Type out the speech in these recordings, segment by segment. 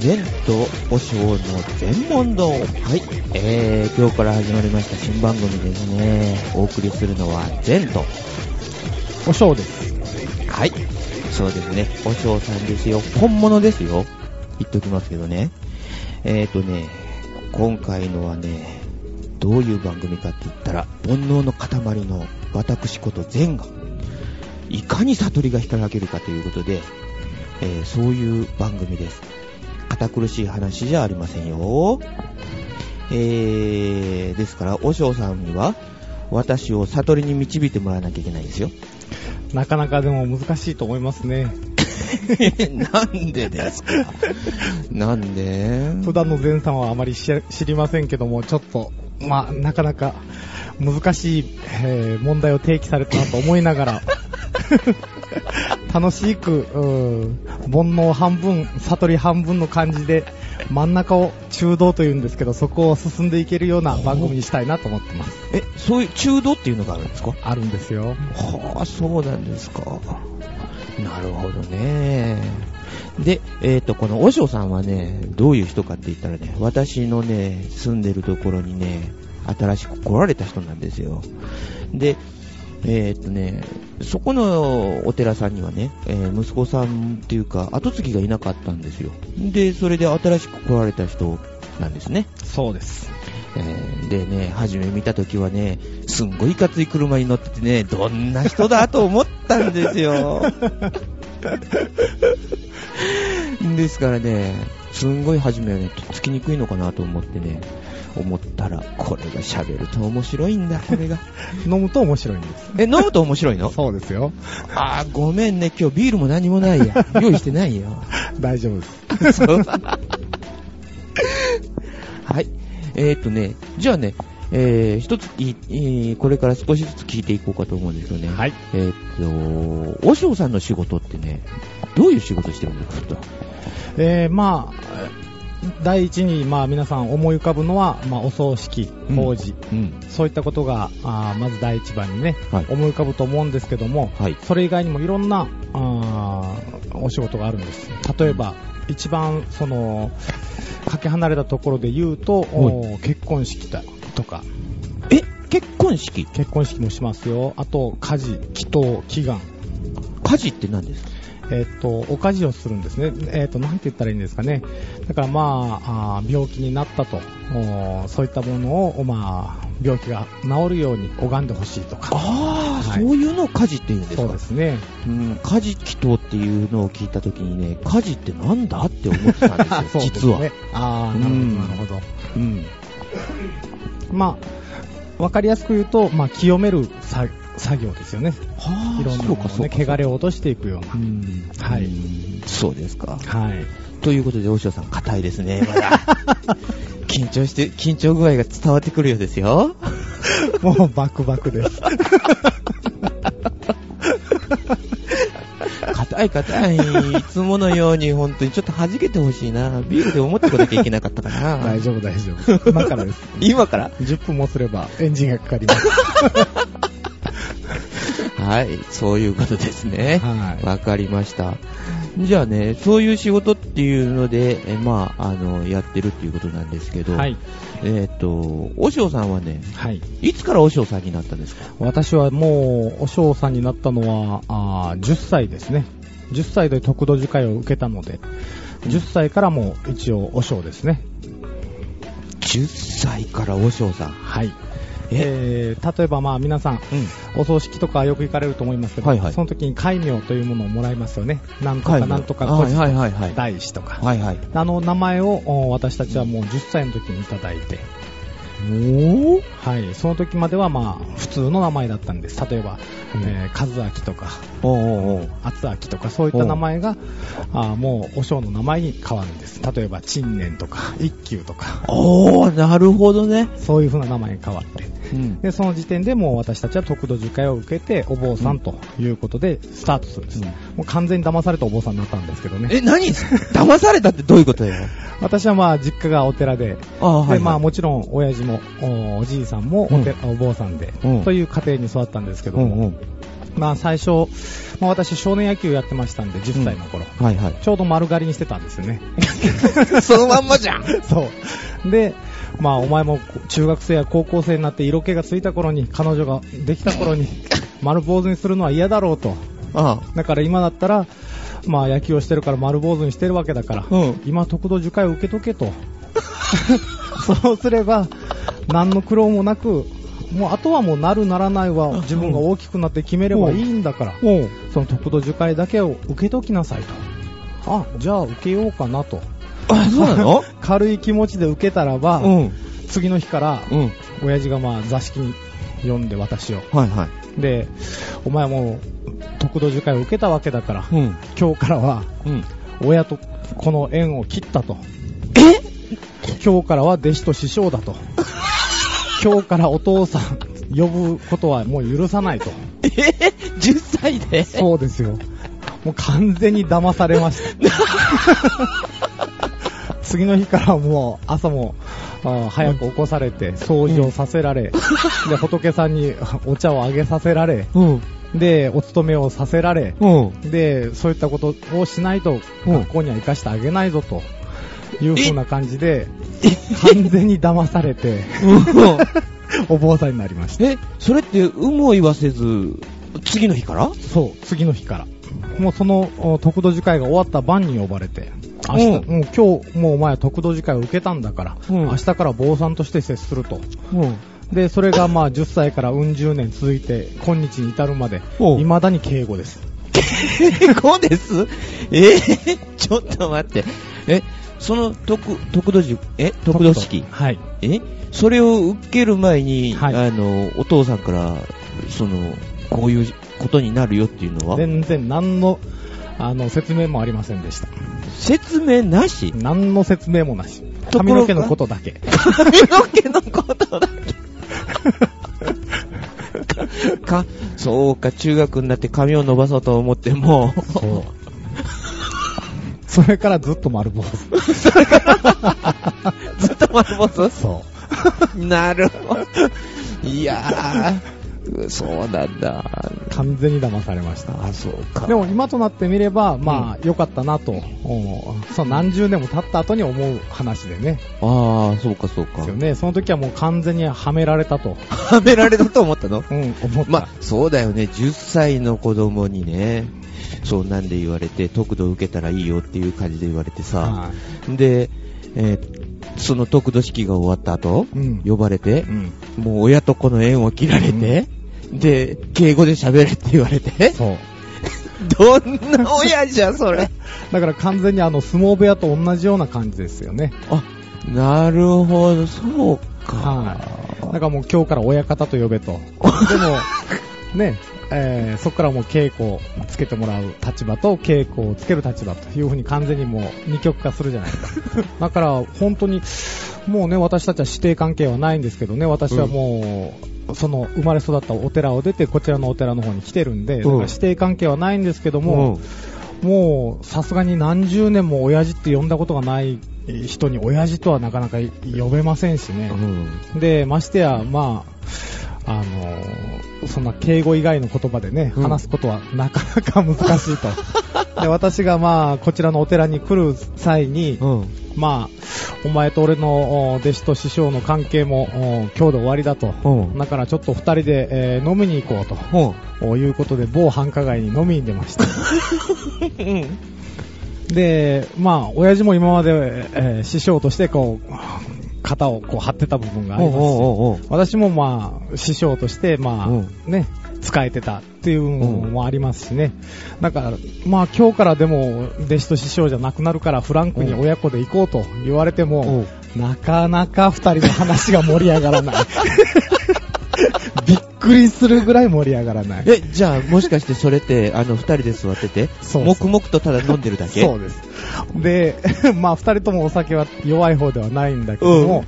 善と和尚の全問答。はい。えー、今日から始まりました新番組ですね。お送りするのは善と。おしょうです。はい。そうですね。和尚さんですよ。本物ですよ。言っときますけどね。えーとね、今回のはね、どういう番組かって言ったら、煩悩の塊の私こと善が、いかに悟りが光らけるかということで、えーそういう番組です。堅苦しい話じゃありませんよ。えー、ですから、和尚さんには、私を悟りに導いてもらわなきゃいけないんですよ。なかなかでも難しいと思いますね。なんでですか？なんで？普段の前さんはあまり知知りませんけども、ちょっと、まあ、なかなか難しい、えー問題を提起されたなと思いながら、楽しく、うん煩悩半分、悟り半分の感じで、真ん中を中道というんですけど、そこを進んでいけるような番組にしたいなと思ってます。え、そういう中道っていうのがあるんですか？あるんですよ。はあ、そうなんですか。なるほどね。で、えっ、と、この和尚さんはね、どういう人かって言ったらね、私のね、住んでるところにね、新しく来られた人なんですよ。で、えっ、とね、そこのお寺さんにはね、えー息子さんっていうか、後継ぎがいなかったんですよ。で、それで新しく来られた人なんですね。そうです。えーでね、初め見た時はね、すんごいいかつい車に乗っててね、どんな人だと思ったんですよ。ですからね、すんごい初めはね、とっつきにくいのかなと思ってね、思ったら、これが喋ると面白いんだ、これが。飲むと面白いんです。え、飲むと面白いの？そうですよ。あー、ごめんね、今日ビールも何もないや。用意してないよ。大丈夫です。はい。えー、っとね、じゃあね、えー、一つい、えーこれから少しずつ聞いていこうかと思うんですよね。はい。えー、っと、和尚さんの仕事ってね、どういう仕事してるんですか？と。えー、まあ、第一に、まあ、皆さん思い浮かぶのは、まあ、お葬式、うん法事、うん。そういったことが、あーまず第一番にね、はい思い浮かぶと思うんですけども、はい。それ以外にもいろんな、あーお仕事があるんです。例えば、一番、その、かけ離れたところで言うと、お結婚式だとか、え、結婚式？結婚式もしますよ。あと、家事、祈祷、祈願。家事って何ですか？えっと、お家事をするんですね。えっと、なんて言ったらいいんですかね。だからまあ、あー病気になったと、おそういったものを、まあ、病気が治るように拝んでほしいとか。ああ、はいそういうのを家事って言うんですか？そうですね。うん、家事祈祷っていうのを聞いたときにね、家事ってなんだって思ってたんですよ、す実は。ね。ああ、なるほど、うんなるほど。うん。まあ、わかりやすく言うと、まあ、清める作作業ですよね。はいろんなものをね、汚れを落としていくような。うん。はいうんそうですか。はい。ということで、大塩さん、硬いですね、まだ。緊張して、緊張具合が伝わってくるようですよ。もうバクバクです。硬い硬い。いつものように、本当にちょっと弾けてほしいな。ビールで思ってこなきゃいけなかったかな。大丈夫、大丈夫。今からです。今から？10分もすればエンジンがかかります。はい、そういうことですね。はいわかりました。じゃあね、そういう仕事っていうので、えまあ、あの、やってるっていうことなんですけど、はい。えっ、と、おしょうさんはね、はい。いつからおしょうさんになったんですか？私はもう、お嬢さんになったのは、あー10歳ですね。10歳で特度受会を受けたので、10歳からもう一応お嬢ですね。?10 歳からおしょうさん。はい。え、えー、例えばまあ皆さん、うん。お葬式とかよく行かれると思いますけど、はいはいその時に戒名というものをもらいますよね。なんとはいかなんとかはいはいはいはい。大師とか。はいはい。あの名前をお私たちはもう10歳の時にいただいて、おーはい、その時まではまあ普通の名前だったんです。例えば、うんえー、和明とか、おうおう厚明とかそういった名前が、あーもうお尚の名前に変わるんです。例えば、陳年とか、一休とか、おー、なるほどね。そういう風な名前に変わって。うん。で、その時点でもう私たちは特度受会を受けて、お坊さんということでスタートするんです。うんもう完全に騙されたお坊さんになったんですけどね。え、何騙されたってどういうことよ 私はまあ実家がお寺で、ああ、はい、で、まあも、もちろん親父も、おおじいさんもお,、お坊さんで、うんという家庭に育ったんですけども、うんうん。まあ最初、まあ私少年野球やってましたんで、10歳の頃。はいはい。ちょうど丸刈りにしてたんですよね。そのまんまじゃんそう。で、まあお前も中学生や高校生になって色気がついた頃に、彼女ができた頃に、丸坊主にするのは嫌だろうと。あだから今だったら、まあ野球をしてるから丸坊主にしてるわけだから、うん今特度受会を受けとけと。そうすれば、何の苦労もなく、もうあとはもうなるならないは自分が大きくなって決めればいいんだから、おうその特度受会だけを受けときなさいと。あ、じゃあ受けようかなと。あ、そうなの？軽い気持ちで受けたらば、うん。次の日から、うん。親父がまあ座敷に呼んで私を。はいはい。で、お前はもう、特度受会を受けたわけだから、うん。今日からは、うん。親とこの縁を切ったと。え？今日からは弟子と師匠だと。今日からお父さん呼ぶことはもう許さないと。え ?10 歳で？そうですよ。もう完全に騙されました。次の日からもう朝もあ早く起こされて掃除をさせられ、で仏さんにお茶をあげさせられ、うん。でお勤めをさせられ、うん。でそういったことをしないとうん学校には行かしてあげないぞという風な感じで完全に騙されて お坊さんになりました。え、それって、有無を言わせず、次の日から？そう、次の日から。もうそのお特度受会が終わった晩に呼ばれて、明日、うんもう今日、もうお前は特度受会を受けたんだから、うん明日から坊さんとして接すると。うん。で、それがまあ10歳からうん十年続いて、今日に至るまで、おう未だに敬語です。敬語です？え？ー ちょっと待って。え、その特、特度塾、え？特度式？はい。え？それを受ける前に、はいあの、お父さんから、その、こういうことになるよっていうのは、全然何の、あの、説明もありませんでした。説明なし？何の説明もなし。髪の毛のことだけ。髪の毛のことだけ。か、そうか、中学になって髪を伸ばそうと思っても、そう。それからずっと丸坊主。ずっと丸坊主？そ なるほど。いやー、そうなんだ。う。完全に騙されました。あ、そうか。でも今となってみれば、まあ、良かったなと、おその何十年も経った後に思う話でね。ああ、そうかそうかですよ。ね。その時はもう完全にはめられたと。はめられたと思ったの？うん、思った。まあ、そうだよね。10歳の子供にね、そうなんで言われて、特度受けたらいいよっていう感じで言われてさ、はで、えーその特度式が終わった後、いうん。呼ばれてう、ん。もう親と子の縁を切られて、で、敬語で喋れって言われて、そう。どんな親じゃ、それ。だから完全にあの、相撲部屋と同じような感じですよね。あ、なるほど、そうか。はい。だからもう今日から親方と呼べと。でも、ね、えーそこからもう稽古をつけてもらう立場と稽古をつける立場というふうに完全にもう二極化するじゃないですか。だから本当に、もうね、私たちは師弟関係はないんですけどね、私はもう、その生まれ育ったお寺を出てこちらのお寺の方に来てるんで、だから師弟関係はないんですけども、もうさすがに何十年も親父って呼んだことがない人に親父とはなかなか呼べませんしね。うん。で、ましてや、まあ、あのーそんな敬語以外の言葉でね、うん話すことはなかなか難しいと。で、私がまあ、こちらのお寺に来る際に、うん。まあ、お前と俺のお弟子と師匠の関係もお今日で終わりだと。うん。だからちょっと二人で、えー飲みに行こうと。いうことで、某繁華街に飲みに出ました。で、まあ、親父も今まで、えー師匠としてこう、肩をこう張ってた部分がありますし、おうおうおう私もまあ、師匠として、まあ、うんね、使えてたっていうのもありますしね。だから、まあ今日からでも、弟子と師匠じゃなくなるから、フランクに親子で行こうと言われても、なかなか二人の話が盛り上がらない。びっくりするぐらい盛り上がらない。え、じゃあ、もしかしてそれって、あの、二人で座ってて、そう黙々とただ飲んでるだけ？そうです。で、まあ二人ともお酒は弱い方ではないんだけども、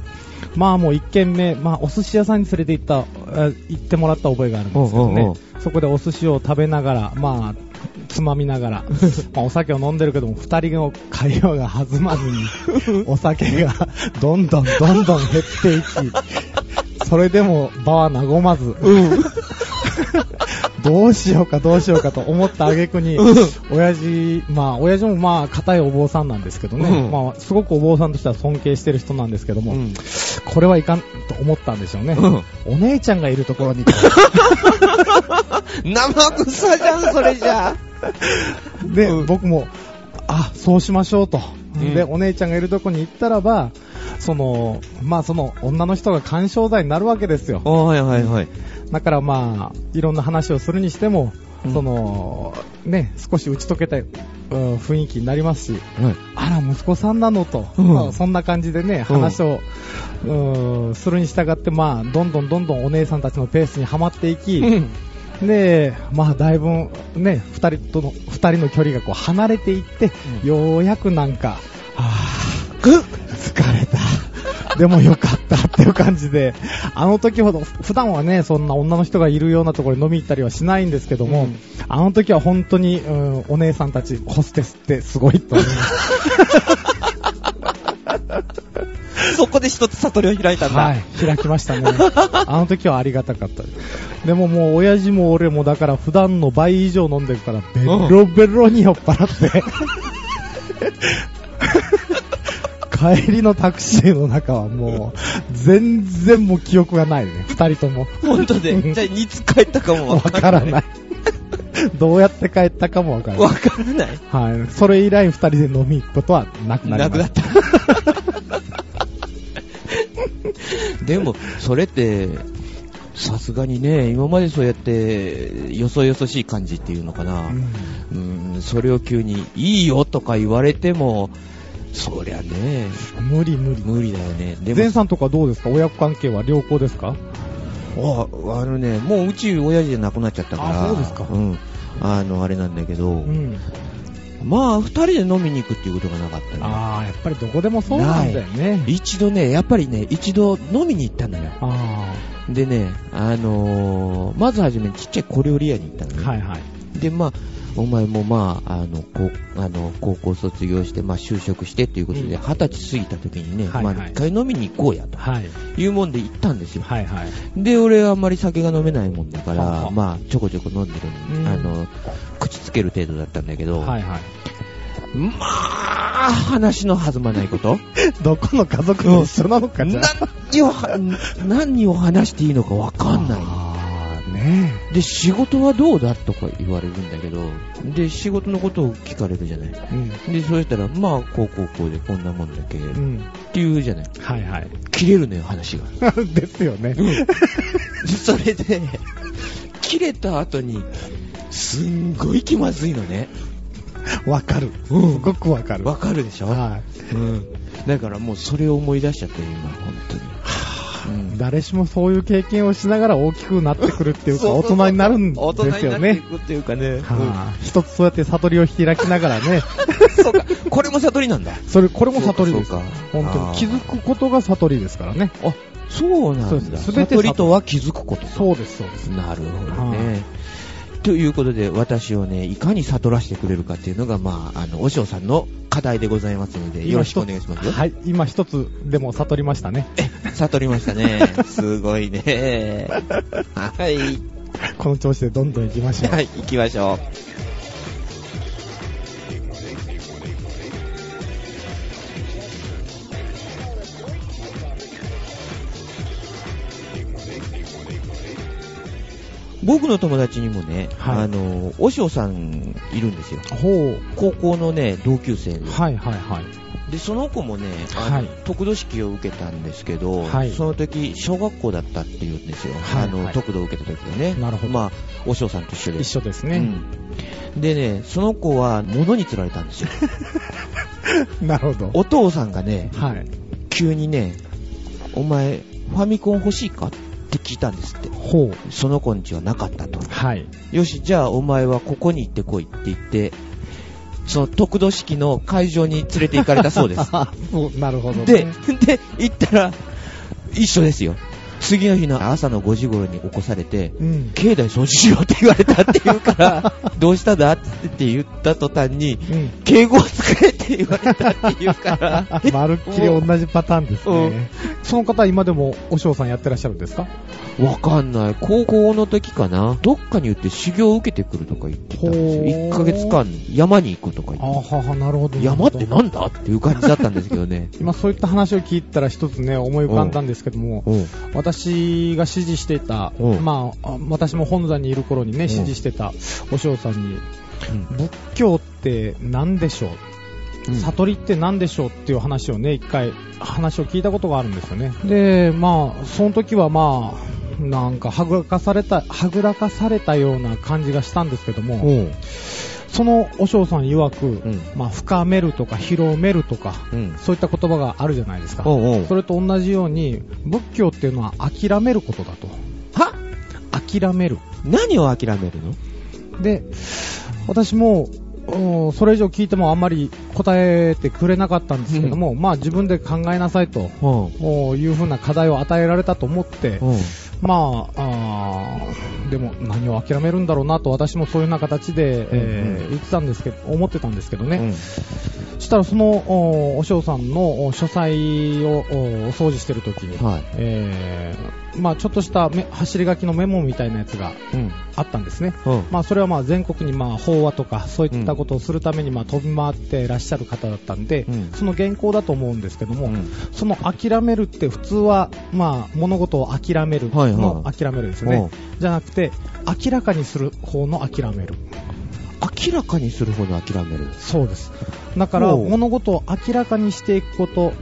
まあもう一軒目、まあお寿司屋さんに連れて行った、え行ってもらった覚えがあるんですけどね、うんうんう。んそこでお寿司を食べながら、まあ、つまみながら、まあお酒を飲んでるけども、二人の会話が弾まずに、お酒がどんどんどんどん減っていき、それでも場は和まず、どうしようかどうしようかと思った挙句に、うん親父、まあ、親父もまあ、固いお坊さんなんですけどね、うんまあ、すごくお坊さんとしては尊敬してる人なんですけども、うんこれはいかんと思ったんでしょうね。うんお姉ちゃんがいるところに、生臭じゃん、それじゃ。で、うん僕も、あ、そうしましょうと。うんで、お姉ちゃんがいるとこに行ったらば、その、まあその女の人が干渉罪になるわけですよ。はいはいはい。だからまあ、いろんな話をするにしても、うん。その、ね、少し打ち解けた、うん雰囲気になりますし、はい。あら、息子さんなのと、うん。まあそんな感じでね、話を、うんするに従って、まあ、どんどんどんどんお姉さんたちのペースにはまっていき、で、まあ、だいぶね、二人との、二人の距離がこう離れていって、うん。ようやくなんか、はぐっぁ、疲れた。でもよかったっていう感じで、あの時ほど、普段はね、そんな女の人がいるようなところに飲み行ったりはしないんですけども、うんあの時は本当に、うん、お姉さんたち、ホステスってすごいと思います。そこで一つ悟りを開いたんだ。はい、開きましたね。あの時はありがたかったです。でももう親父も俺もだから普段の倍以上飲んでるからベロベロに酔っ払って、帰りのタクシーの中はもう全然もう記憶がないね、二人とも。本当で？じゃあ、いつ帰ったかもわわからない。どうやって帰ったかもわからなわい。からない。はい。それ以来二人で飲み行くことはなくなりまし。なくなったた。でも、それって、さすがにね、今までそうやって、よそよそしい感じっていうのかな。うんうん、それを急に、いいよとか言われても、そりゃね、無理無理。無理だよね。で前さんとかどうですか？親子関係は？良好ですか？あ、あのね、もううち親父じゃなくなっちゃったから。あそうですかうん。あの、あれなんだけど、うん。まあ、二人で飲みに行くっていうことがなかったね。ああ、やっぱりどこでもそうなんだよね。一度ね、やっぱりね、一度飲みに行ったのよ。あでね、あのーまずはじめにちっちゃい小料理屋に行ったのあ、ね。はいはい。で、まあ、お前もまあ、あの、こうあの高校卒業して、まあ、就職してっていうことで、うん二十歳過ぎた時にね、はいはいまあ、一回飲みに行こうやとはい。いうもんで行ったんですよ。はいはい。で、俺はあんまり酒が飲めないもんだから、はあはあまあ、ちょこちょこ飲んでる、うんあの、口つける程度だったんだけど、はいはい。まあ、話の弾まないこと？どこの家族も一緒なのかじゃあ。何をは、何を話していいのかわかんない。で、仕事はどうだとか言われるんだけど、で、仕事のことを聞かれるじゃない。え。で、そうしたら、まあ、こうこうこうでこんなもんだけ、うん。っうん。ていうじゃない。はいはい。切れるのよ、話が。ですよね。それで、切れた後に、すんごい気まずいのね。わかる。うんすごくわかる。わかるでしょ？はい。うん。だからもうそれを思い出しちゃって、今、本当に。うん誰しもそういう経験をしながら大きくなってくるっていうか、大人になるん大人ですよねになってい。くっていうかね。はあ、一つそうやって悟りを開きながらね、う んそうか。これも悟りなんだ。それ、これも悟りです。か本当に気づくことが悟りですからね。あ、そうなんだ。す全て悟りとは気づくこと。そうです、そうです。なるほどね。ということで、私をね、いかに悟らせてくれるかっていうのが、まあ、あの、お嬢さんの課題でございますので、よろしくお願いしますよ。はい、今一つでも悟りましたね。悟りましたね。すごいね。はい。この調子でどんどん行きましょう。はい、行きましょう。僕の友達にもね、はいあの、お嬢さんいるんですよ。ほ高校のね、同級生で。う。はいはいはい。で、その子もね、あのはい得度式を受けたんですけど、はいその時、小学校だったっていうんですよ。あの、はいはい得度を受けた時でね。なるほどまあ、お嬢さんと一緒で。一緒ですね。うん。でね、その子は物に釣られたんですよ。なるほど。お父さんがね、はい。急にね、お前、ファミコン欲しいか？って聞いたんですって。ほう。その子んちはなかったと。はい。よし、じゃあお前はここに行ってこいって言って、その得度式の会場に連れて行かれたそうです。なるほど、ね。で、で、行ったら、一緒ですよ。次の日の朝の5時頃に起こされて、うん。境内掃除しろって言われたって言うから、どうしたんだって言った途端に、うん。敬語を作れって言われたって言うから、まるっきり同じパターンですうんね。その方、今でもお嬢さんやってらっしゃるんですか？わかんない。高校の時かなどっかに行って修行を受けてくるとか言ってたんですよ。ほー1ヶ月間山に行くとかあ言って。はは、なるほど。山ってなんだっていう感じだったんですけどね。今そういった話を聞いたら一つね、思い浮かんだんですけども、うん。私が指示していた、うんまあ、あ私も本山にいる頃にね、ん指示してたお嬢さんに、うん仏教って何でしょう、うん悟りって何でしょうっていう話をね、一回話を聞いたことがあるんですよね。で、まあ、その時はまあ、なんかはぐらかされた、はぐらかされたような感じがしたんですけども、うん。そのお嬢さん曰く、んまあ、深めるとか広めるとか、うん。そういった言葉があるじゃないですか。おうおうそれと同じように、仏教っていうのは諦めることだと。は？諦める。何を諦めるの？で、私も、うんそれ以上聞いてもあんまり答えてくれなかったんですけども、まあ自分で考えなさいとうん。おいうふうな課題を与えられたと思って、うん。まあでも何を諦めるんだろうなと私もそういうような形で、え言ってたんですけど、思ってたんですけどね。うんそしたらそのおお嬢さんのお書斎をおお掃除してる時に、はい。えーまあちょっとしため走り書きのメモみたいなやつがうん。あったんですね。うん。まあそれはまあ全国にまあ法話とかそういったことをするためにまあ飛び回ってらっしゃる方だったんで、うんその原稿だと思うんですけども、うんその諦めるって普通はまあ物事を諦めるはいはいの諦めるですね。じゃなくて明らかにする方の諦める。明らかにするほど諦める。そうです。だから物事を明らかにしていくこと、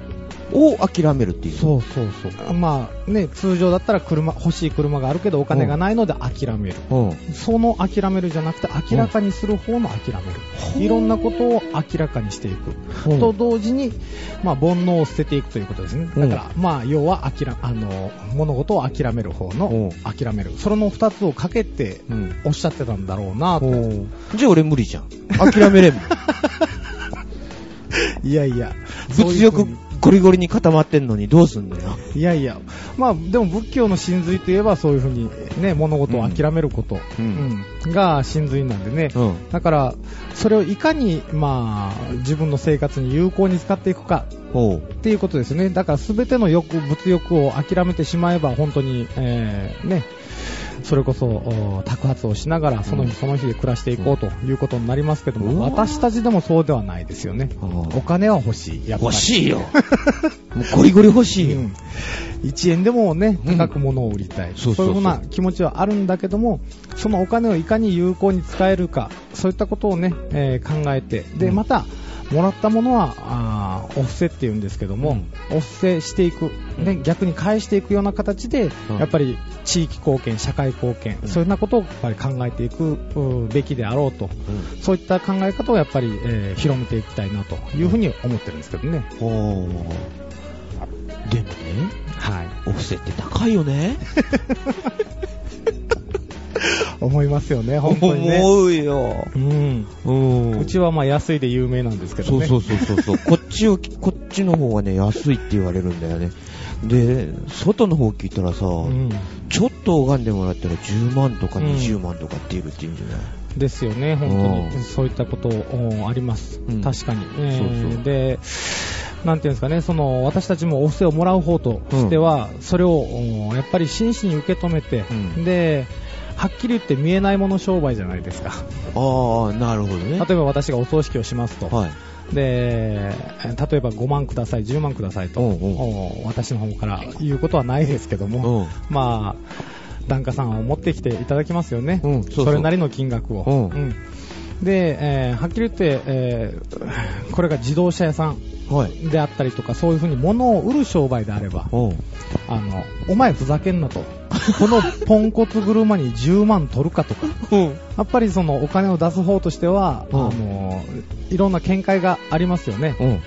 を諦めるっていう。そうそうそう。まあね、通常だったら車、欲しい車があるけどお金がないので諦める。うん。その諦めるじゃなくて明らかにする方の諦める。いろんなことを明らかにしていく。うんと同時に、まあ、煩悩を捨てていくということですね。うんだから、まあ、要は、諦、あの、物事を諦める方うんの、諦める。それの二つをかけて、うん。おっしゃってたんだろうなと。じゃあ俺無理じゃん。諦めれん。いやいや、物欲ゴリゴリに固まってんのにどうすんのよ。いやいや、まあ、でも仏教の真髄といえばそういうふうにね、物事を諦めること、うんうんが真髄なんでね。うん。だから、それをいかに、まあ、自分の生活に有効に使っていくか。っていうことですね。だから全ての欲、物欲を諦めてしまえば本当に、えーね、それこそ、お托発をしながら、その日その日で暮らしていこうということになりますけども、私たちでもそうではないですよね。お金は欲しい。やっぱり。欲しいよ。もうゴリゴリ欲しいよ。うん。1円でもね、うん高く物を売りたい、そうそうそう。いうふうな気持ちはあるんだけども、そのお金をいかに有効に使えるか、そういったことをね、えー考えて、で、うん。また、もらったものは、あーお布施って言うんですけども、お布施していく、ね、逆に返していくような形で、うんやっぱり地域貢献、社会貢献、うんそういうようなことをやっぱり考えていくうべきであろうと、うんそういった考え方をやっぱり、えー広めていきたいなというふうに思ってるんですけどね。でもね、はい。お布施って高いよね。思いますよね、本当にね。思うよ。うん。うん。うちはまあ安いで有名なんですけどね。そうそうそうそうそう。こっちを、こっちの方がね、安いって言われるんだよね。で、外の方聞いたらさ、うん。ちょっと拝んでもらったら10万とかうん20万とかって言うって言うんじゃない、ですよね、本当うんに。そういったことおあります。うん確かに。えーそうそうで、なんていうんですかね、その、私たちもお布施をもらう方としては、それを、おやっぱり真摯に受け止めて、うんで、はっきり言って見えないもの商売じゃないですか。ああ、なるほどね。例えば私がお葬式をしますと。はい。で、例えば5万ください、10万くださいと、うんうんお私の方から言うことはないですけども、うん。まあ、檀家さんを持ってきていただきますよね。うんそうそうれなりの金額を。うんうんで、えーはっきり言って、えーこれが自動車屋さんはい。であったりとか、そういうふうに物を売る商売であれば、うん。あの、お前ふざけんなと。このポンコツ車に10万取るかとか。うん。やっぱりそのお金を出す方としては、うんあの、いろんな見解がありますよね。うん。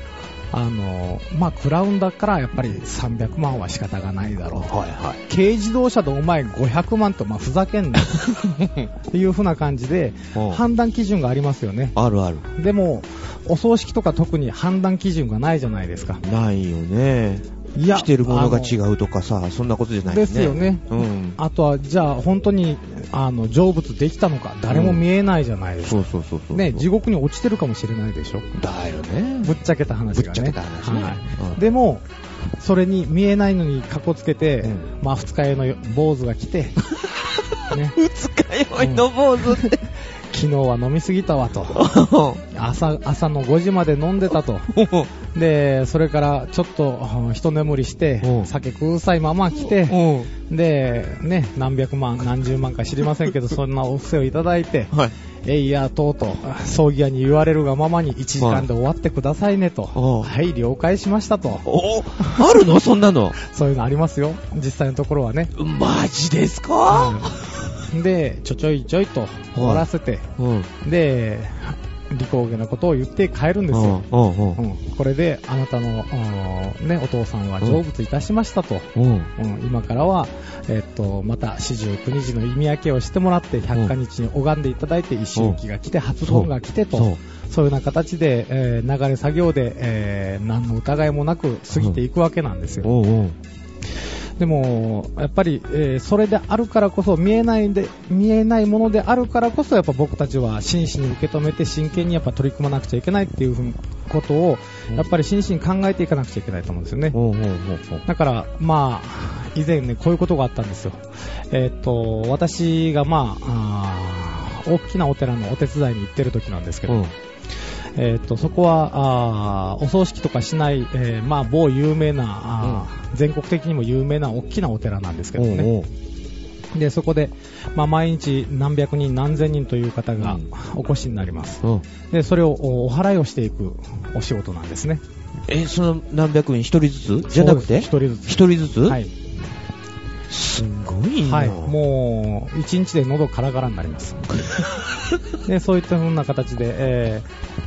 あの、まあ、クラウンだからやっぱり300万は仕方がないだろうと。はいはい。軽自動車でお前500万と、まあ、ふざけんな っていう風な感じでうん判断基準がありますよね。あるある。でも、お葬式とか特に判断基準がないじゃないですか。ないよね。いや着てるものが違うとかさ、そんなことじゃないですよね。うん。あとは、じゃあ、本当に、あの、成仏できたのか、誰も見えないじゃないですか。そうそうそうそう。ね、地獄に落ちてるかもしれないでしょ。だよね。ぶっちゃけた話がね。ぶっちゃけた話ねはいうんでも、それに見えないのにかこつけて、うんまあ、二日酔いの坊主が来て、ね、二日酔いの坊主って。昨日は飲みすぎたわと。朝、朝の5時まで飲んでたと。で、それからちょっとうん一眠りしてう、ん酒くさいまま来て、うん。で、ね、何百万、何十万か知りませんけど、そんなお布施をいただいて、はい。えいや、とうとう、葬儀屋に言われるがままに1時間で終わってくださいねと。おうはい、了解しましたと。おあるの？そんなの？そういうのありますよ。実際のところはね。マジですか？で、ちょちょいちょいと終わらせて、うん。で、利口下なことを言って帰るんですよ。うん。これで、あなたの、うんね、お父さんは成仏いたしましたと。うん。うん、今からは、えっと、また四十九日の意味分けをしてもらって、百花日に拝んでいただいて、一周期が来て、初盆が来てと、そうそういうような形で、えー流れ作業で、えー何の疑いもなく過ぎていくわけなんですよ。でも、やっぱり、えーそれであるからこそ、見えないで、見えないものであるからこそ、やっぱ僕たちは真摯に受け止めて、真剣にやっぱ取り組まなくちゃいけないっていうふうにことを、うんやっぱり真摯に考えていかなくちゃいけないと思うんですよね。だから、まあ、以前ね、こういうことがあったんですよ。えーっと、私がまあ、大きなお寺のお手伝いに行ってる時なんですけど、うん。えーっと、そこは、あーお葬式とかしない、えーまあ、某有名な、あー全国的にも有名な大きなお寺なんですけどね。おうおうで、そこで、まあ、毎日何百人何千人という方がうんお越しになります。うん。で、それをおお払いをしていくお仕事なんですね。え、その何百人一人ずつ？じゃなくて？一人ずつ。一人ずつ？はい。すごいな。はい。もう、一日で喉カラカラになります。で、そういった風な形で、えー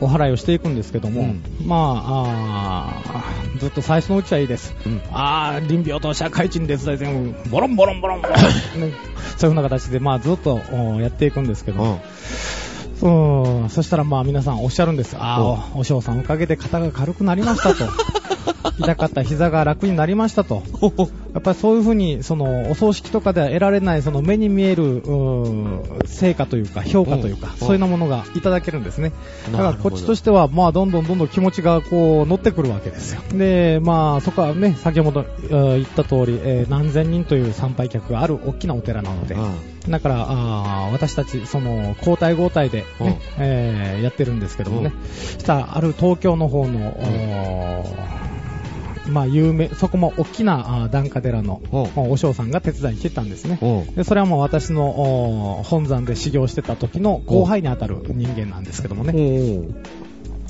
お払いをしていくんですけども、うんまあずっと最初のうちはいいです。うんあー、臨病と社会人手伝い全部、ボロンボロンボロンボロン、ね、そういう風な形で、まあずっとおやっていくんですけど、うん。うん、そしたらまあ皆さんおっしゃるんです。ああ、おお嬢さんおかげで肩が軽くなりましたと。痛かった膝が楽になりましたと。やっぱりそういうふうに、その、お葬式とかでは得られない、その目に見える、成果というか、評価というか、うんそういうようなものがいただけるんですね。だからこっちとしては、まあ、どんどんどんどん気持ちがこう、乗ってくるわけですよ。で、まあ、そこはね、先ほどえー言った通り、えー何千人という参拝客がある大きなお寺なので、だから、あー私たち、その、交代交代で、ねうんえーやってるんですけどもね。したら、ある東京の方の、おーまあ、有名、そこも大きな檀家寺のうんおお嬢さんが手伝いに来てたんですね。うん。で、それはもう私の本山で修行してた時の後輩にあたる人間なんですけどもね。うん。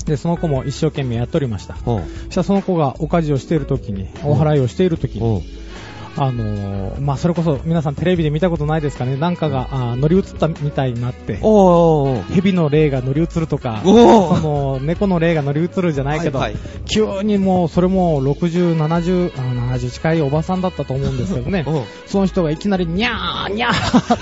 で、その子も一生懸命やっておりました。したらその子がお家事をしている時に、お祓いをしている時に、うん。あのーまあ、それこそ皆さんテレビで見たことないですかね、なんかがあー乗り移ったみたいになって、おー。蛇の霊が乗り移るとか、その猫の霊が乗り移るじゃないけど、はいはい。急にもうそれも60、70、あ70近いおばさんだったと思うんですけどね。う。ん、その人がいきなりにゃーにゃー。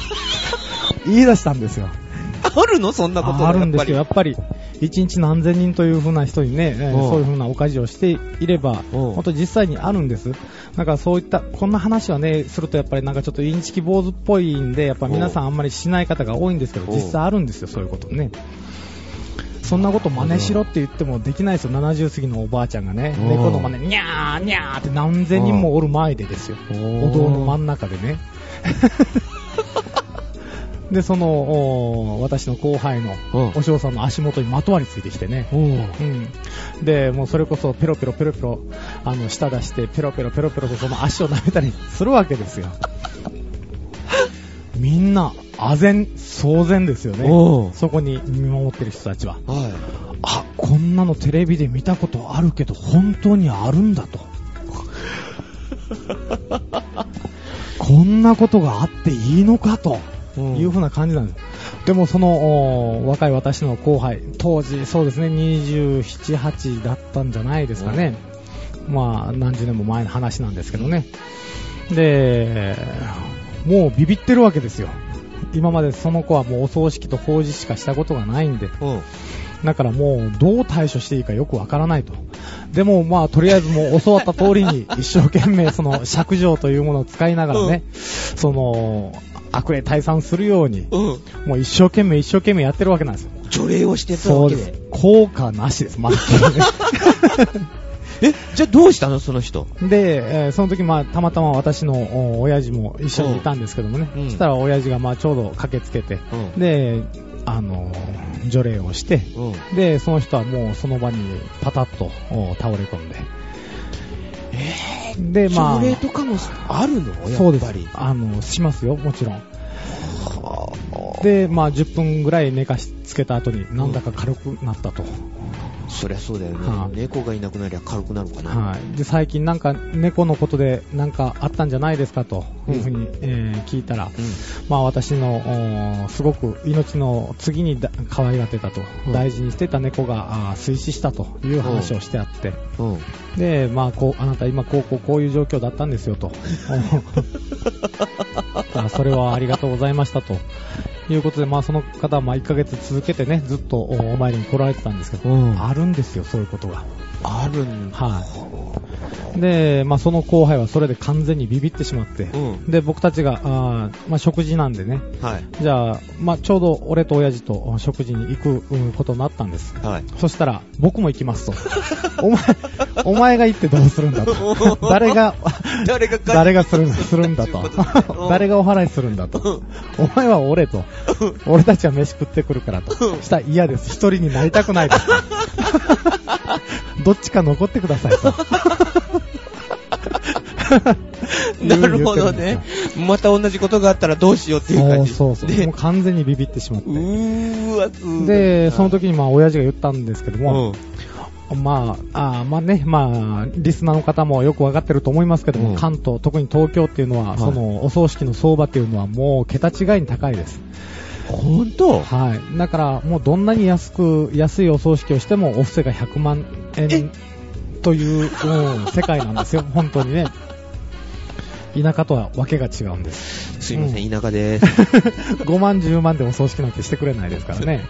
言い出したんですよ。あるの？そんなことあるんですよ。やよ。っぱり、一日何千人という風な人にね、そういう風なお家事をしていれば、うん本当に実際にあるんです。だからそういった、こんな話はね、するとやっぱりなんかちょっとインチキ坊主っぽいんで、やっぱ皆さんあんまりしない方が多いんですけど、うん実際あるんですよ、そういうことね。そんなこと真似しろって言ってもできないですよ、70過ぎのおばあちゃんがね、うん猫の真似、にゃーにゃーって何千人もおる前でですよ。お堂の真ん中でね。で、その、お私の後輩のうんお嬢さんの足元にまとわりついてきてね。うん。うん。で、もうそれこそペロペロペロペロ、あの、舌出してペロペロペロペロとその足を舐めたりするわけですよ。みんな、唖然、騒然ですよねそこに見守ってる人たちは。はい。あ、こんなのテレビで見たことあるけど、本当にあるんだと。こんなことがあっていいのかと。うんいう風な感じなんです。でもその、お若い私の後輩、当時そうですね、27、8だったんじゃないですかね。まあ、何十年も前の話なんですけどね。で、もうビビってるわけですよ。今までその子はもうお葬式と法事しかしたことがないんで。うん。だからもう、どう対処していいかよくわからないと。でも、まあ、とりあえずもう教わった通りに、一生懸命、その、尺状というものを使いながらね、その、悪霊退散するように、うん。もう一生懸命一生懸命やってるわけなんですよ。除霊をしてたそうですわけで。。効果なしです、まず、え、じゃあどうしたのその人？で、えーその時、まあ、たまたま私のお親父も一緒にいたんですけどもね、うんそしたら親父が、まあ、ちょうど駆けつけて、うんで、あのー除霊をして、うん。で、その人はもうその場にパタッとお倒れ込んで、えで、ー、まあとかもあるの？そうです。あの、しますよ、もちろん。はあで、まあ、10分ぐらい寝かしつけた後に、なんだか軽くなったと。そりゃそうだよね。はい猫がいなくなりゃ軽くなるかな。はい。で、最近なんか猫のことでなんかあったんじゃないですかというふうに、えー聞いたら、うん。まあ私の、すごく命の次にだ可愛がってたと、うん大事にしてた猫が水死したという話をしてあって、うん。で、まあこう、あなた今こうこうこういう状況だったんですよと。あそれはありがとうございましたと。いうことで、まあその方はまあ1ヶ月続けてね、ずっとおお参りに来られてたんですけど、うんあるんですよ、そういうことが。あるんだ。はい。で、まあその後輩はそれで完全にビビってしまって、うん。で、僕たちが、あーまあ食事なんでね、はい。じゃあ、まあちょうど俺と親父と食事に行くうんことになったんです。はい。そしたら、僕も行きますと。お前、お前が行ってどうするんだと。誰が、誰が誰がするんするんだと。誰がお払いするんだと。お前は俺と。俺たちは飯食ってくるからと。したら嫌です。一人になりたくないです。どっちか残ってくださいと。なるほどね。また同じことがあったらどうしようっていうそう感じ。そうそう。でもう完全にビビってしまってう。ーわ、で、その時にまあ親父が言ったんですけども、うん。まあ、あーまあね、まあ、リスナーの方もよくわかってると思いますけども、うん関東、特に東京っていうのは、はいその、お葬式の相場っていうのはもう桁違いに高いです。ほんとはい。だから、もうどんなに安く、安いお葬式をしても、お布施が100万円という、うん、世界なんですよ。本当にね。田舎とはわけが違うんです。すいません、田舎でーす。5万、10万でお葬式なんてしてくれないですからね。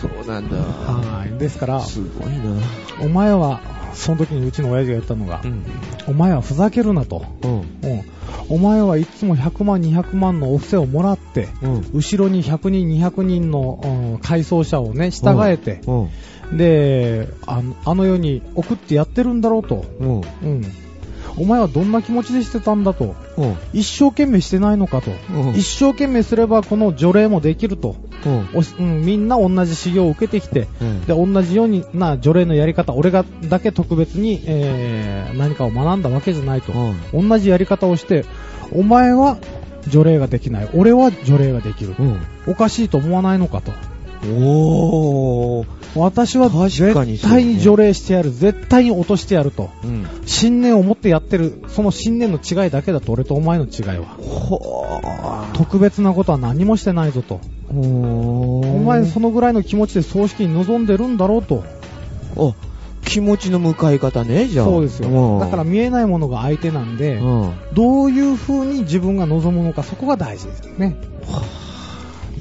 そうなんだ。はい。ですから、すごいな。お前は、その時にうちの親父が言ったのが、うん。お前はふざけるなと。うん。うん。お前はいつも100万、200万のお布施をもらって、うん。後ろに100人、200人の、うん改装者をね、従えて、うん。で、あのあの世に送ってやってるんだろうと。うん。うん。お前はどんな気持ちでしてたんだと。うん。一生懸命してないのかと。うん一生懸命すればこの除霊もできると。うん。みんな同じ修行を受けてきて、うんで、同じようにな除霊のやり方、俺がだけ特別に、えー、何かを学んだわけじゃないと。同じやり方をして、お前は除霊ができない。俺は除霊ができる。うん。おかしいと思わないのかと。おー。私は絶対に除霊してやる。絶対に落としてやると。うん。信念を持ってやってる。その信念の違いだけだと、俺とお前の違いは。特別なことは何もしてないぞと。おお前そのぐらいの気持ちで葬式に臨んでるんだろうと。あ、気持ちの向かい方ね、じゃあ。そうですよ。んだから見えないものが相手なんで、うん。どういう風に自分が望むのか、そこが大事ですよね。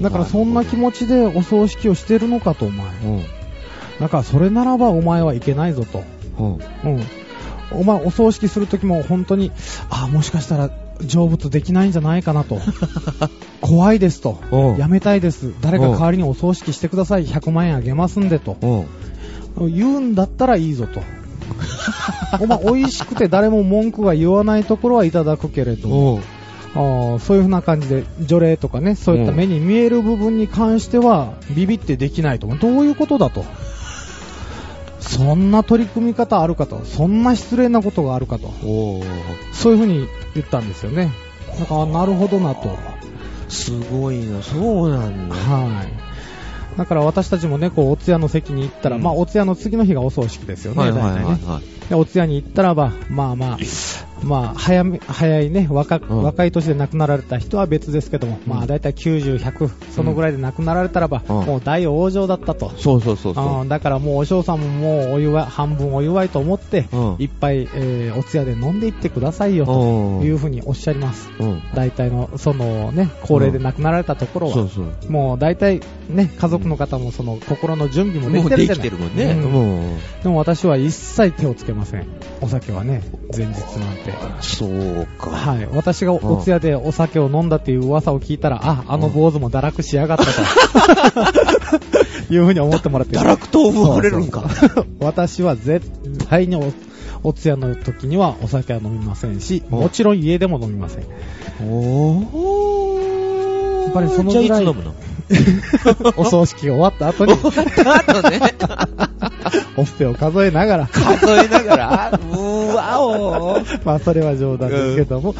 だからそんな気持ちでお葬式をしてるのかと、お前。うん。だからそれならばお前はいけないぞと。うん。うん。お前お葬式するときも本当に、あ、もしかしたら成仏できないんじゃないかなと。怖いですと。うんやめたいです。誰か代わりにお葬式してください。100万円あげますんでと。うん。言うんだったらいいぞと。お前、美味しくて誰も文句が言わないところはいただくけれど。そういう風な感じで、除霊とかね、そういった目に見える部分に関しては、ビビってできないと。どういうことだと。そんな取り組み方あるかと。そんな失礼なことがあるかと。そういう風に言ったんですよね。だから、なるほどなと。すごいな、そうなんだ。はい。だから私たちもね、こう、お通夜の席に行ったら、うんまあ、お通夜の次の日がお葬式ですよね、はいはいはい大体ね。はで、お通夜に行ったらば、まあまあ、まあ、早め、早いね、若、うん若い年で亡くなられた人は別ですけども、まうんあ、だいたい90、100、そのぐらいで亡くなられたらば、うんもう大往生だったと。そうそうそうそうんだからもうお嬢さんももうお祝い、半分お祝いと思って、うんいっぱい、えーお通夜で飲んでいってくださいよ、う。とうんいうふうにおっしゃります。うん。大体の、そのね、高齢で亡くなられたところは、そうそう。もう大体ね、家族の方もその心の準備もできてるじゃないきてるもんね。うんもでも私は一切手をつけません。お酒はね、前日なんて。う、そうか。はい。私がお通夜でお酒を飲んだっていう噂を聞いたら、あ、あの坊主も堕落しやがったと。いうふうに思ってもらって堕落豆腐触れるんか。私は絶対にお、お通夜の時にはお酒は飲みませんし、うんもちろん家でも飲みません。おー。やっぱりそのぐらいじゃあいつ飲むの？お葬式が終わった後に、あとね、お布施を数えながら、数えながら、うわおー。まあそれは冗談ですけども、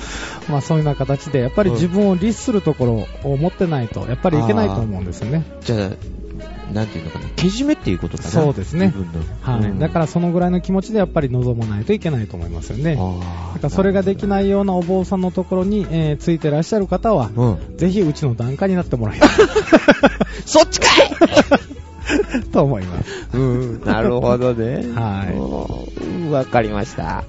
まあそういうような形で、やっぱり自分を律するところを持ってないと、やっぱりいけないと思うんですよね。じゃあ、なんていうのかな、けじめっていうことかな。そうですね。はい。うんだからそのぐらいの気持ちでやっぱり望まないといけないと思いますよね。あだからそれができないようなお坊さんのところに、えーついてらっしゃる方は、うん。ぜひうちの檀家になってもらいたい そっちかい と思います。うん、なるほどね。はいい。わかりました。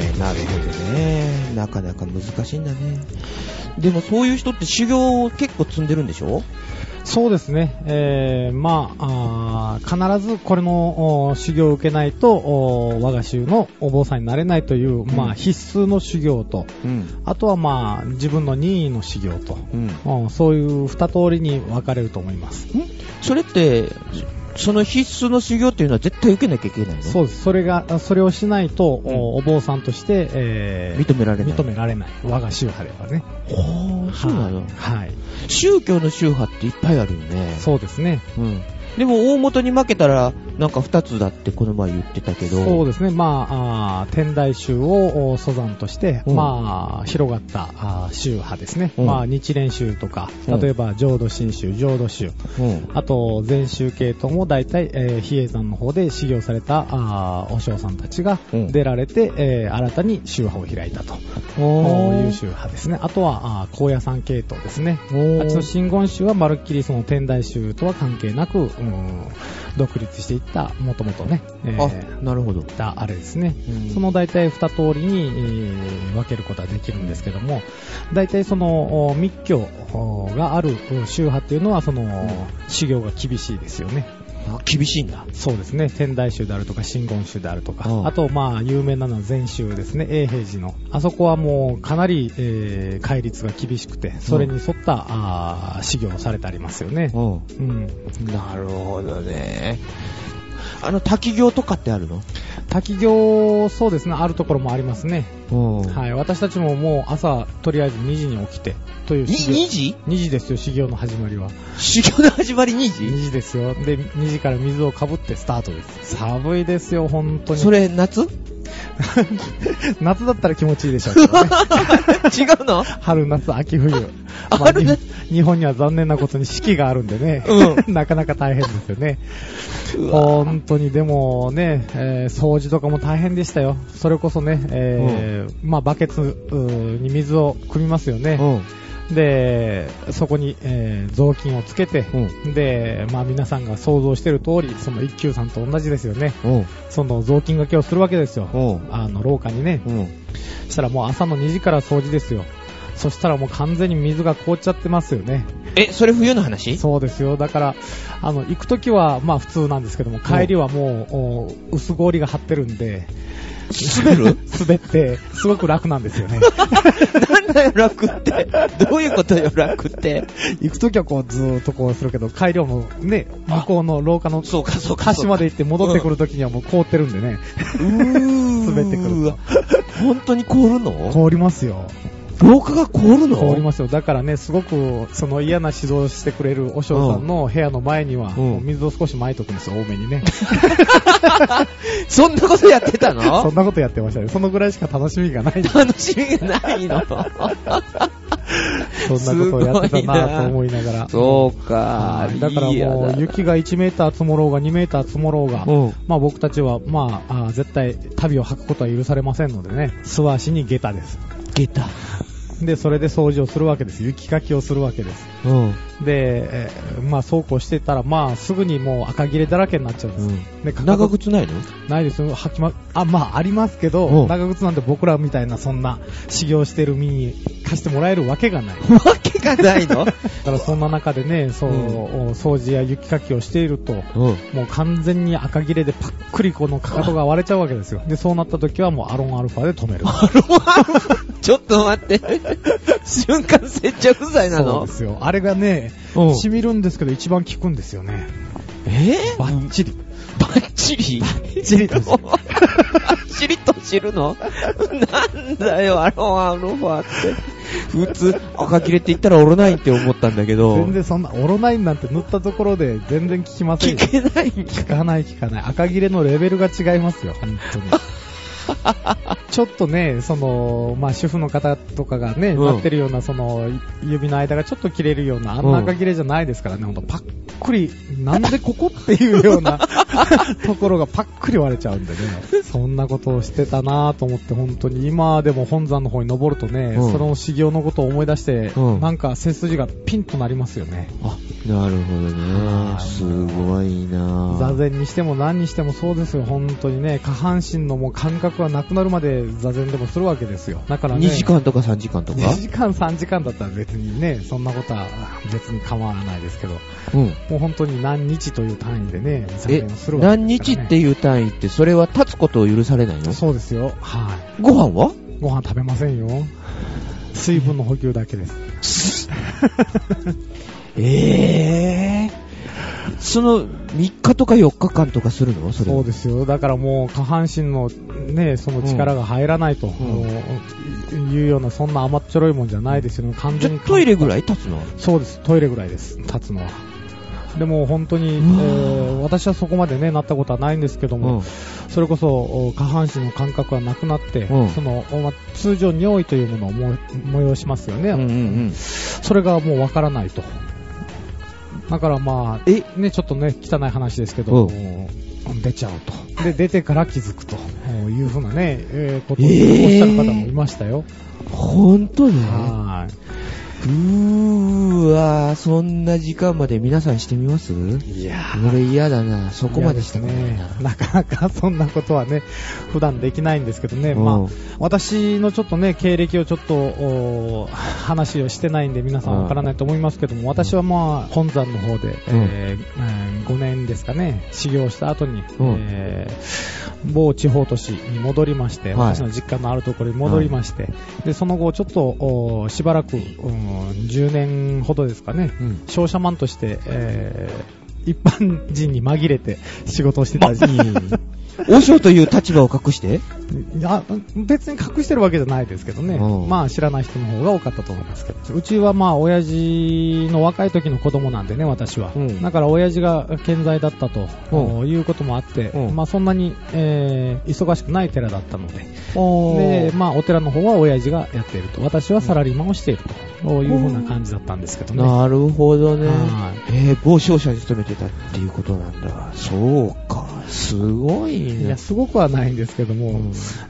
えーなるほどね。なかなか難しいんだね。でもそういう人って修行を結構積んでるんでしょ？そうですね。えー、まあ必ずこれのお修行を受けないと、お我が宗のお坊さんになれないという、まうんあ必須の修行と、うん。あとはまあ自分の任意の修行と、うん。うんそういう二通りに分かれると思います。それって、その必須の修行っていうのは絶対受けなきゃいけないの？そうです。それが、それをしないと、おお坊さんとして、えー認められない。認められない。我が宗派ではね。ほー、そうなの？はい。宗教の宗派っていっぱいあるよね。そうですね。うん。でも大元に負けたら、なんか二つだってこの前言ってたけど。そうですね。まあ、あー天台宗をお祖山として、うんまあ、広がったあー宗派ですね。うんまあ、日蓮宗とか、うん例えば浄土真宗、浄土宗、うん。あと、禅宗系統も大体、えー比叡山の方で修行されたあーお嬢さんたちがうん出られて、えー新たに宗派を開いたという宗派ですね。あとは、あー高野山系統ですね。あっちの真言宗はまるっきりその天台宗とは関係なく、うん独立していった、もともとね、えーあ、なるほど。たあれですね。うんその大体二通りに、えー分けることはできるんですけども、大体そのお密教おがあるうん宗派っていうのは、その、修行が厳しいですよね。あ厳しいんだ。そうですね。天台宗であるとか、真言宗であるとか、うんあと、まあ、有名なのは禅宗ですね。永平寺の。あそこはもう、かなり、えー戒律が厳しくて、それに沿った、あー修行をされてありますよね。うん。うん。なるほどね。あの、滝行とかってあるの？滝行、そうですね。あるところもありますね。うん。はい。私たちももう朝、とりあえず2時に起きて、というに修行。2時？2時ですよ、修行の始まりは。修行の始まり2 2時時ですよ。で、2時から水をかぶってスタートです。寒いですよ、本当に。それ、夏？夏だったら気持ちいいでしょうけどね。違うの？春、夏、秋、冬。春夏？に日本には残念なことに四季があるんでね。う なかなか大変ですよね。本当に、でもね、えー掃除とかも大変でしたよ。それこそね、えーまあ、バケツに水を汲みますよね。うん。で、そこに、えー雑巾をつけて、うで、まあ皆さんが想像してる通り、その一休さんと同じですよね。うん。その雑巾掛けをするわけですよ。うん。あの、廊下にね。うん。したらもう朝の2時から掃除ですよ。そしたらもう完全に水が凍っちゃってますよね。え、それ冬の話？そうですよ。だから、あの、行くときはまあ普通なんですけども、帰りはもう、お薄氷が張ってるんで、滑る？滑って、すごく楽なんですよね。なんだよ、楽って。どういうことよ、楽って？行くときはこうずーっとこうするけど、帰りはもうね、向こうの廊下のそうか、そうか。端まで行って戻ってくるときにはもう凍ってるんでね。うー 滑ってくると本当に凍るの？凍りますよ。廊下が凍るの？凍りますよ。だからね、すごく、その嫌な指導してくれるお嬢さんの部屋の前には、水を少し撒いとくんですよ、多めにね。そんなことやってた そのんなことやってましたね。そのぐらいしか楽しみがない楽しみがないの？そんなことをやってたなと思いながら。そうかは。いだからもう、雪が1メーター積もろうが2メーター積もろうが、うん。まあ僕たちは、まあ、絶対旅を吐くことは許されませんのでね、素足に下駄です。下駄。で、それで掃除をするわけです。雪かきをするわけです。うん。で、えーまあそうこうしてたら、まあすぐにもう赤切れだらけになっちゃうんです。で、かかと長靴ないの？ないですよ。履きま、あ、まあありますけど、うん長靴なんて僕らみたいなそんな修行してる身に貸してもらえるわけがない。わけがないの？だからそんな中でね、そう、うん掃除や雪かきをしていると、うん。もう完全に赤切れでパックリこのかかとが割れちゃうわけですよ。で、そうなった時はもうアロンアルファで止める。ちょっと待って。瞬間接着剤なそうのですよ。あれがね、うん染みるんですけど一番効くんですよね。え？バッチリ。バッチリ？バッチリ とバッチリと知るの？なんだよ、アロンアルファって。普通、赤切れって言ったらオロナインって思ったんだけど。全然そんな、オロナインなんて塗ったところで全然効きませんよ。聞けないん効かない効かない。赤切れのレベルが違いますよ、本当に。ちょっとね、その、まあ、主婦の方とかがね、うん。なってるような、その、指の間がちょっと切れるような、あんな赤切れじゃないですからね、ほんと、パックリ、なんでここっていうような ところがパックリ割れちゃうんでね、そんなことをしてたなぁと思って、本当に、今でも本山の方に登るとね、うん。その修行のことを思い出して、うん。なんか背筋がピンとなりますよね。あ、なるほどね。はい。すごいな。座禅にしても何にしてもそうですよ、本当にね。下半身のもう感覚がなくなるまで座禅でもするわけですよ。だからね。2時間とか3時間とか？2時間3時間だったら別にね、そんなことは別に構わないですけど、うん。もう本当に何日という単位でね、座え禅をする、わけ何ですね。日っていう単位って、それは立つことを許されないの？そうですよ。は。ご飯は？いご飯食べませんよ。水分の補給だけです。ええその、3日とか4日間とかするの？それ。そうですよ。だからもう下半身のね、その力が入らないと、ういうような、そんな甘っちょろいもんじゃないですよね。完全に。トイレぐらい立つの？そうです。トイレぐらいです。立つのは。でも本当に、えー私はそこまでね、なったことはないんですけども、うん。それこそお下半身の感覚がなくなって、うんその、おま通常尿意というものをも催しますよね。うんうんうん。それがもうわからないと。だからまあ、えね、ちょっとね、汚い話ですけうど、出ちゃうと。で、出てから気づくというふうなね、えーことをおっしゃる方もいましたよ。ほんとね。はい。うーわー、そんな時間まで皆さんしてみます？いやー。俺嫌だな。そこまでしたくな。いね。な。。なかなかそんなことはね、普段できないんですけどね、うん。まあ、私のちょっとね、経歴をちょっと、お話をしてないんで皆さんわからないと思いますけども、私はまあ、本山の方で、えー5年ですかね、修行した後に、うん。えー某地方都市に戻りまして、はい。私の実家のあるところに戻りまして、で、その後ちょっと、おしばらく、うん10年ほどですかね、うん。商社マンとして、えー一般人に紛れて仕事をしてた時に、王将という立場を隠して？いや、別に隠してるわけじゃないですけどね。うんまあ知らない人の方が多かったと思いますけど。うちはまあ親父の若い時の子供なんでね、私は。うんだから親父が健在だったと、ういうこともあって、うんまあそんなに、えー忙しくない寺だったので。で、で、まあお寺の方は親父がやっていると。私はサラリーマンをしているというふうな感じだったんですけどね。なるほどねは。えー、某商社に勤めてたっていうことなんだ。そうか。すごいねいや、。すごくはないんですけども、う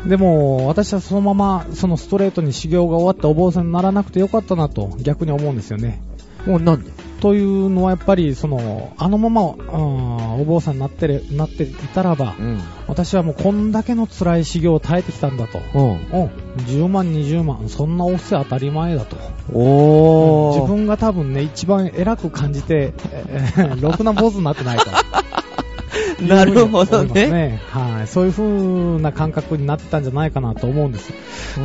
んでも、私はそのまま、そのストレートに修行が終わってお坊さんにならなくてよかったなと、逆に思うんですよね。もうなんで？というのはやっぱり、その、あのまま、うんお坊さんになってれ、なっていたらば、うん。私はもうこんだけの辛い修行を耐えてきたんだと。うん。うん、10万、20万、そんなお布施当たり前だと。おー。自分が多分ね、一番偉く感じて、えーろくな坊主になってないと。なるほどねねはい。そういう風な感覚になってたんじゃないかなと思うんです。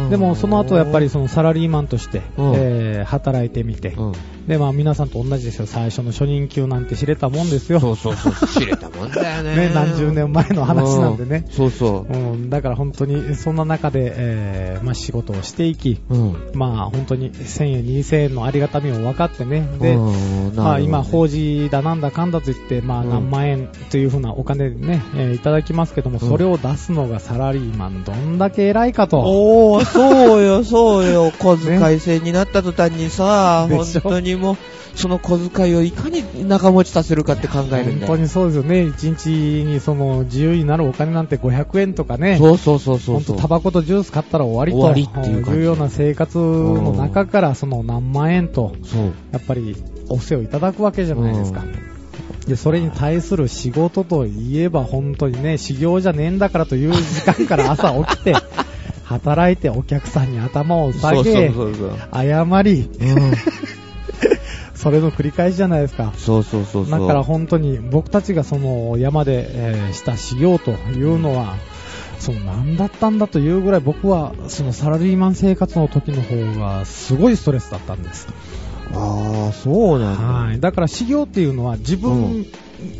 でも、その後やっぱりそのサラリーマンとして、うんえー働いてみて、うん、で、まあ皆さんと同じですよ。最初の初任給なんて知れたもんですよ。そうそうそう、知れたもんだよね。ね、何十年前の話なんでねう。そうそうん、だから本当にそんな中で、えーまあ、仕事をしていき、う。うん。まあ本当に1000円、2000円のありがたみを分かってね、で、うんまあ今法事だなんだかんだと言って、まあうん何万円というふうなお金ね、えーいただきますけども、うんそれを出すのがサラリーマン、どんだけ偉いかと。おー、そうよ、そうよ。小遣い制になった途端にさ、でしょ本当にもう、その小遣いをいかに長持ちさせるかって考えるんだよ。本当にそうですよね。一日にその自由になるお金なんて500円とかね。そうそうそうそうそう。本当タバコとジュース買ったら終わりと終わりっていういうような生活の中からその何万円とそう。やっぱりお布施をいただくわけじゃないですか。で、それに対する仕事といえば本当にね、修行じゃねえんだからという時間から朝起きて、働いてお客さんに頭を下そうげ、そうそうそう。謝り、うん。それの繰り返しじゃないですか。そうそうそう。だから本当に僕たちがその山で、えーした修行というのは、その何だったんだというぐらい僕はそのサラリーマン生活の時の方がすごいストレスだったんです。ああ、そうなんだ。はい。だから修行っていうのは自う分ん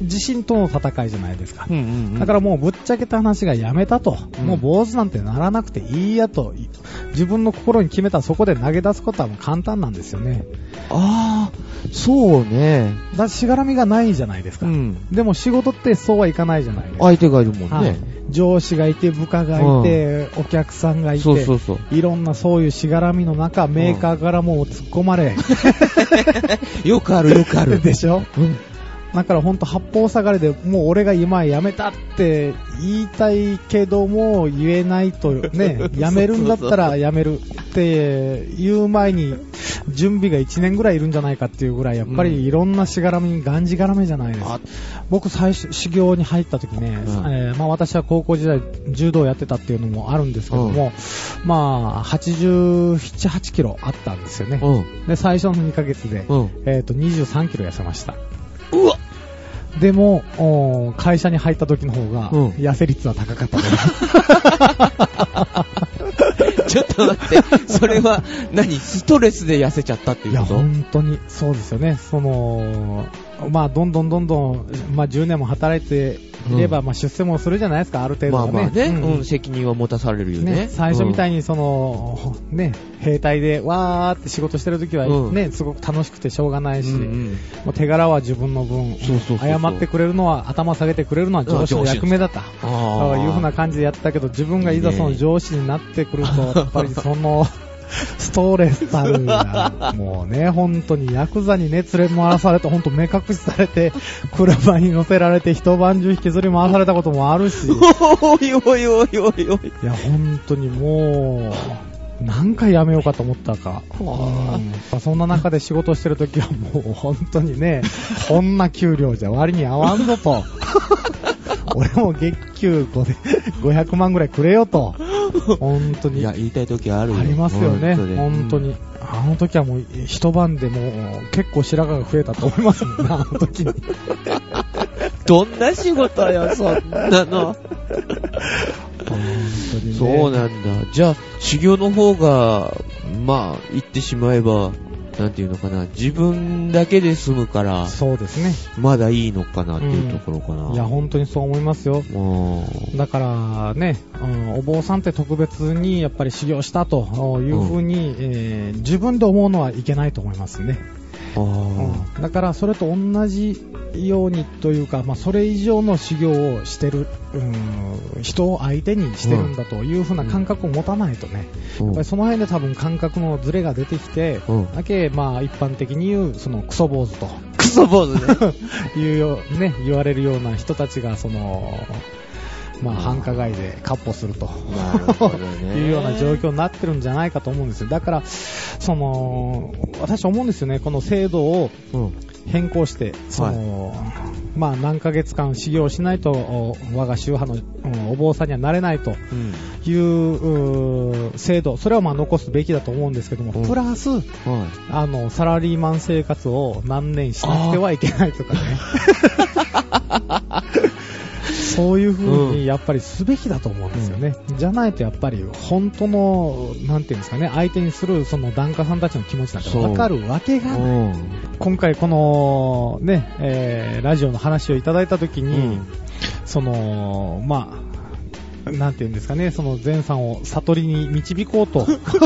自身との戦いじゃないですか。うんうんうん。だからもうぶっちゃけた話がやめたと、うんもう坊主なんてならなくていいやと、自分の心に決めたらそこで投げ出すことはもう簡単なんですよね。ああ、そうね。だしがらみがないじゃないですか。うん。でも仕事ってそうはいかないじゃないですか。相手がいるもんはいね。上司がいて、部下がいて、お客さんがいて、そうそうそう。いろんなそういうしがらみの中、メーカーからも突っ込まれ、よくあるよくある。でしょ？うん。だからほんと八方下がりで、もう俺が今辞めたって言いたいけども言えないとね、辞めるんだったら辞めるって言う前に準備が1年ぐらいいるんじゃないかっていうぐらい、やっぱりいろんなしがらみにがんじがらめじゃないですかあ。僕最初、修行に入った時ね、うんえーまあ私は高校時代柔道をやってたっていうのもあるんですけども、まあ87、8キロあったんですよね。うん。で、最初の2ヶ月で、うん。えっ、と、23キロ痩せました。うわ。でも、会社に入った時の方が、うん。痩せ率は高かった。と思います。ちょっと待って、それは何、ストレスで痩せちゃったっていいうや、こと？本当に、そうですよね。その、まあ、どんどんどんどん、まあ、10年も働いていれば、まあ、出世もするじゃないですか、ある程度はね。まあまあね、うん。うん、責任は持たされるよね。ね、最初みたいいにその、ね、兵隊でわーって仕事してる時はうん。ね、すごく楽しくてしょうがないし、うんうん手柄は自分の分、そうそうそうそう。謝ってくれるのは、頭下げてくれるのは上司の役目だった。あそういうふうな感じでやってたけど、自分がいざその上司になってくると、やっぱりその、ストレスたるが、もうね、本当にヤクザにね、連れ回らされて、本当目隠しされて、車に乗せられて一晩中引きずり回されたこともあるし、いおいおいおいおいおい。や、本当にもう、何回やめようかと思ったか。うんそんな中で仕事してるときはもう本当にね、こんな給料じゃ割に合わんぞと。俺も月給5で500万ぐらいくれよと。本当に。いや、言いたい時あるよ。ありますよね、に本当。に。あの時はもう一晩でもう結構白髪が増えたと思いますもんな、あの時に。うんどんな仕事よ、そんなの。本当にね。そうなんだ。じゃあ、修行の方が、まあ、言ってしまえば、なんていうのかな、自分だけで済むから、そうですね。まだいいのかなっていうところかな。いや、本当にそう思いますよ。うんだからね、うんお坊さんって特別にやっぱり修行したというふうに、えー自分で思うのはいけないと思いますね。だからそれと同じようにというか、まあ、それ以上の修行をしてる、うん人を相手にしてるんだというふうな感覚を持たないとね、うん。やっぱりその辺で多分感覚のズレが出てきて、うん。だけまあ一般的に言うそのクソ坊主と。クソ坊主ね。いうよ、ね、言われるような人たちがその、まあ、うん繁華街でカッポすると。いうような状況になってるんじゃないかと思うんですよ。だから、その、私思うんですよね、この制度をうん。変更して、その、まあ何ヶ月間修行しないと、お我が宗派の、うんお坊さんにはなれないとうん。いううー制度、それはまあ残すべきだと思うんですけども、うんプラス、はい。あの、サラリーマン生活を何年しなくてはいけないとかね。そういう風にやっぱりすべきだと思うんですよね。じゃないとやっぱり本当の、なんていうんですかね、相手にするその檀家さんたちの気持ちなんてわかるわけがない。うん。今回このね、えー、ラジオの話をいただいたときに、うんその、まあ、なんていうんですかね、その前さんを悟りに導こうと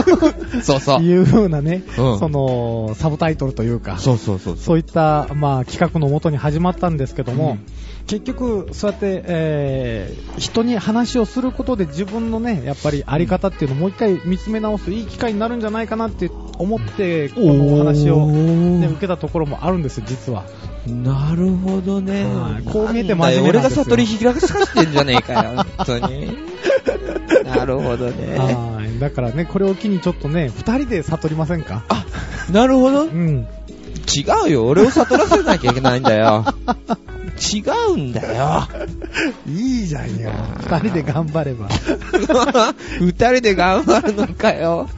そうそう。いう風なね、うんその、サブタイトルというか、そうそうそう。そういった、まあ、企画のもとに始まったんですけども、うん結局、そうやって、えー人に話をすることで自分のね、やっぱりあり方っていうのをもう一回見つめ直すいい機会になるんじゃないかなって思って、このお話を、ね、受けたところもあるんですよ、実は。なるほどねはい。こう見えて真面目俺が悟り開かしてんじゃねえかよ、本当に。なるほどね。はい。だからね、これを機にちょっとね、二人で悟りませんか？あ、なるほど。うん。違うよ。俺を悟らせなきゃいけないんだよ。違うんだよ。いいじゃんよ。二人で頑張れば。二人で頑張るのかよ。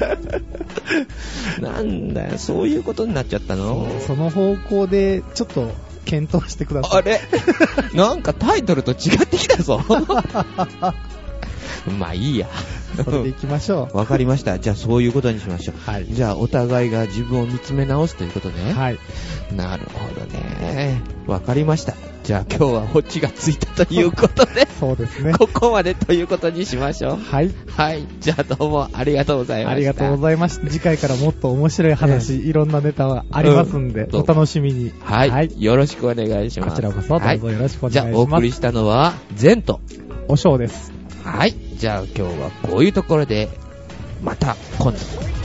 なんだよ、そういうことになっちゃったの？その方向で、ちょっと、検討してください。あれ？なんかタイトルと違ってきたぞ。まあいいや。それで行きましょわかりました。じゃあそういうことにしましょう。はいじゃあお互いが自分を見つめ直すということう。ね。はい。なるほどね。わかりました。じゃあ今日はオチがついたということで、そうですね。ここまでということにしましょう。はい。はい。じゃあどうもありがとうございました。ありがとうございました。次回からもっと面白い話、いろんなネタがありますんで、うんお楽しみに。はい。よろしくお願いします。こちらこそどうぞはいよろしくお願いします。じゃあお送りしたのは、ゼント。おしょうです。はい。じゃあ今日はこういうところで、また今度。